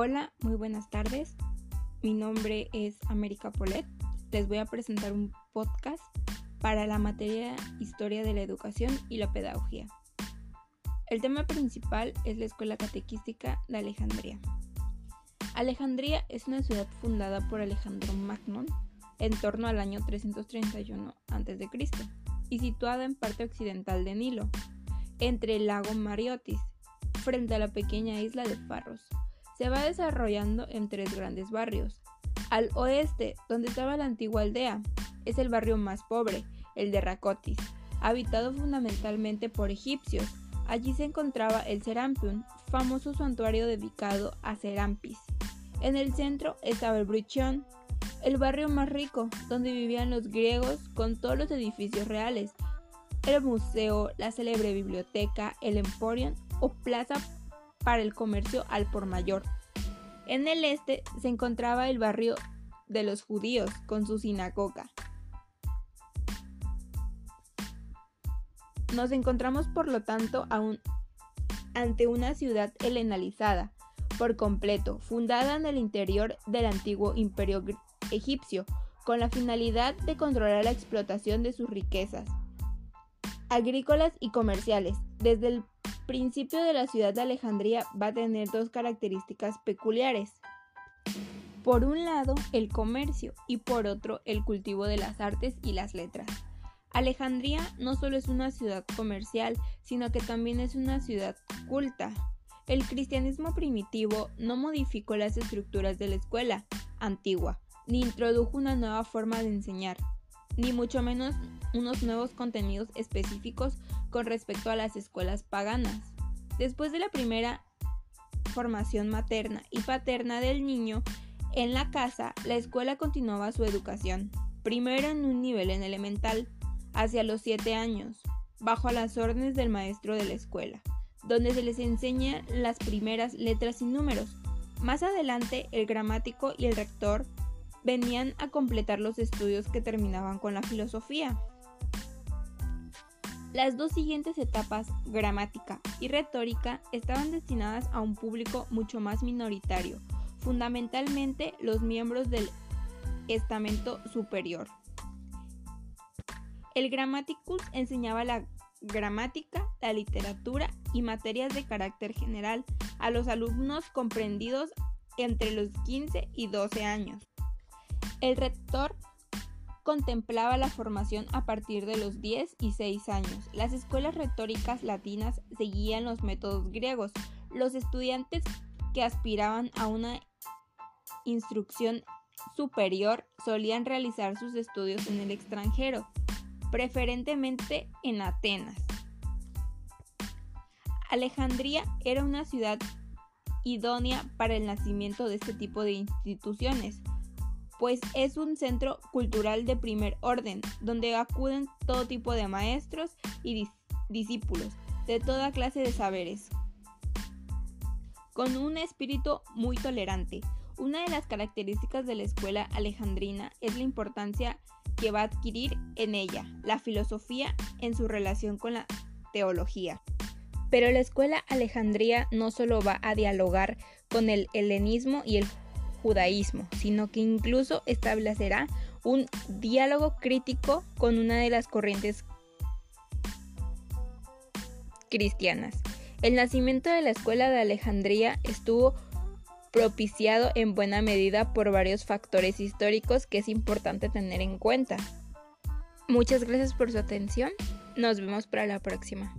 Hola, muy buenas tardes. Mi nombre es América Polet. Les voy a presentar un podcast para la materia Historia de la Educación y la Pedagogía. El tema principal es la Escuela Catequística de Alejandría. Alejandría es una ciudad fundada por Alejandro Magno en torno al año 331 a.C. y situada en parte occidental de Nilo, entre el lago Mariotis, frente a la pequeña isla de Farros se va desarrollando en tres grandes barrios. Al oeste, donde estaba la antigua aldea, es el barrio más pobre, el de Racotis, habitado fundamentalmente por egipcios. Allí se encontraba el Serampium, famoso santuario dedicado a Serampis. En el centro estaba el Bruchion, el barrio más rico, donde vivían los griegos con todos los edificios reales, el museo, la célebre biblioteca, el emporium o plaza para el comercio al por mayor. En el este se encontraba el barrio de los judíos con su sinagoga. Nos encontramos por lo tanto ante una ciudad helenalizada por completo, fundada en el interior del antiguo imperio egipcio, con la finalidad de controlar la explotación de sus riquezas agrícolas y comerciales. Desde el principio de la ciudad de Alejandría va a tener dos características peculiares. Por un lado, el comercio y por otro, el cultivo de las artes y las letras. Alejandría no solo es una ciudad comercial, sino que también es una ciudad culta. El cristianismo primitivo no modificó las estructuras de la escuela antigua, ni introdujo una nueva forma de enseñar, ni mucho menos unos nuevos contenidos específicos con respecto a las escuelas paganas. Después de la primera formación materna y paterna del niño en la casa, la escuela continuaba su educación, primero en un nivel en elemental, hacia los 7 años, bajo las órdenes del maestro de la escuela, donde se les enseña las primeras letras y números. Más adelante, el gramático y el rector venían a completar los estudios que terminaban con la filosofía. Las dos siguientes etapas, gramática y retórica, estaban destinadas a un público mucho más minoritario, fundamentalmente los miembros del estamento superior. El Grammaticus enseñaba la gramática, la literatura y materias de carácter general a los alumnos comprendidos entre los 15 y 12 años. El rector contemplaba la formación a partir de los 10 y 6 años. Las escuelas retóricas latinas seguían los métodos griegos. Los estudiantes que aspiraban a una instrucción superior solían realizar sus estudios en el extranjero, preferentemente en Atenas. Alejandría era una ciudad idónea para el nacimiento de este tipo de instituciones pues es un centro cultural de primer orden, donde acuden todo tipo de maestros y discípulos de toda clase de saberes, con un espíritu muy tolerante. Una de las características de la escuela alejandrina es la importancia que va a adquirir en ella la filosofía en su relación con la teología. Pero la escuela alejandría no solo va a dialogar con el helenismo y el judaísmo, sino que incluso establecerá un diálogo crítico con una de las corrientes cristianas. El nacimiento de la escuela de Alejandría estuvo propiciado en buena medida por varios factores históricos que es importante tener en cuenta. Muchas gracias por su atención. Nos vemos para la próxima.